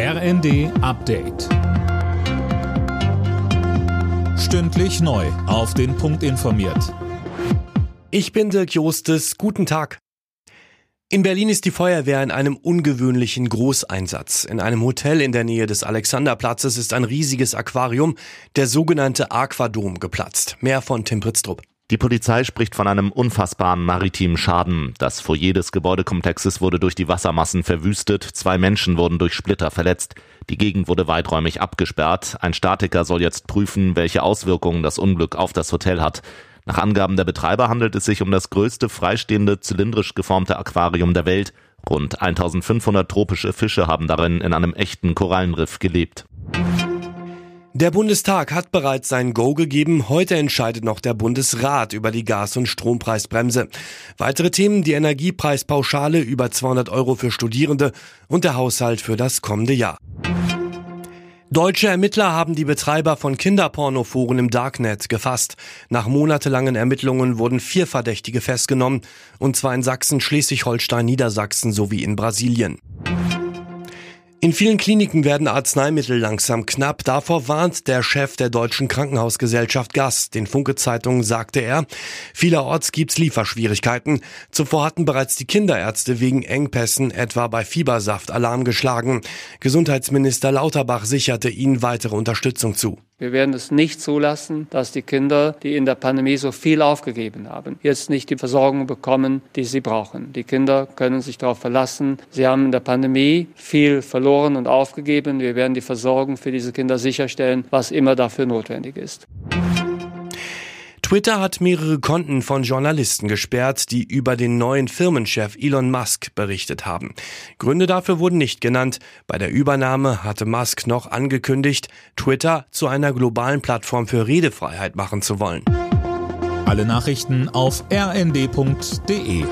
RND Update. Stündlich neu. Auf den Punkt informiert. Ich bin Dirk Jostes. Guten Tag. In Berlin ist die Feuerwehr in einem ungewöhnlichen Großeinsatz. In einem Hotel in der Nähe des Alexanderplatzes ist ein riesiges Aquarium, der sogenannte Aquadom, geplatzt. Mehr von Tim Pritztrup. Die Polizei spricht von einem unfassbaren maritimen Schaden. Das Foyer des Gebäudekomplexes wurde durch die Wassermassen verwüstet. Zwei Menschen wurden durch Splitter verletzt. Die Gegend wurde weiträumig abgesperrt. Ein Statiker soll jetzt prüfen, welche Auswirkungen das Unglück auf das Hotel hat. Nach Angaben der Betreiber handelt es sich um das größte freistehende zylindrisch geformte Aquarium der Welt. Rund 1500 tropische Fische haben darin in einem echten Korallenriff gelebt. Der Bundestag hat bereits sein Go gegeben. Heute entscheidet noch der Bundesrat über die Gas- und Strompreisbremse. Weitere Themen die Energiepreispauschale über 200 Euro für Studierende und der Haushalt für das kommende Jahr. Deutsche Ermittler haben die Betreiber von Kinderpornoforen im Darknet gefasst. Nach monatelangen Ermittlungen wurden vier Verdächtige festgenommen, und zwar in Sachsen, Schleswig-Holstein, Niedersachsen sowie in Brasilien. In vielen Kliniken werden Arzneimittel langsam knapp. Davor warnt der Chef der Deutschen Krankenhausgesellschaft Gas. Den Funke-Zeitungen sagte er, vielerorts gibt's Lieferschwierigkeiten. Zuvor hatten bereits die Kinderärzte wegen Engpässen etwa bei Fiebersaft Alarm geschlagen. Gesundheitsminister Lauterbach sicherte ihnen weitere Unterstützung zu. Wir werden es nicht zulassen, dass die Kinder, die in der Pandemie so viel aufgegeben haben, jetzt nicht die Versorgung bekommen, die sie brauchen. Die Kinder können sich darauf verlassen. Sie haben in der Pandemie viel verloren und aufgegeben. Wir werden die Versorgung für diese Kinder sicherstellen, was immer dafür notwendig ist. Twitter hat mehrere Konten von Journalisten gesperrt, die über den neuen Firmenchef Elon Musk berichtet haben. Gründe dafür wurden nicht genannt. Bei der Übernahme hatte Musk noch angekündigt, Twitter zu einer globalen Plattform für Redefreiheit machen zu wollen. Alle Nachrichten auf rnd.de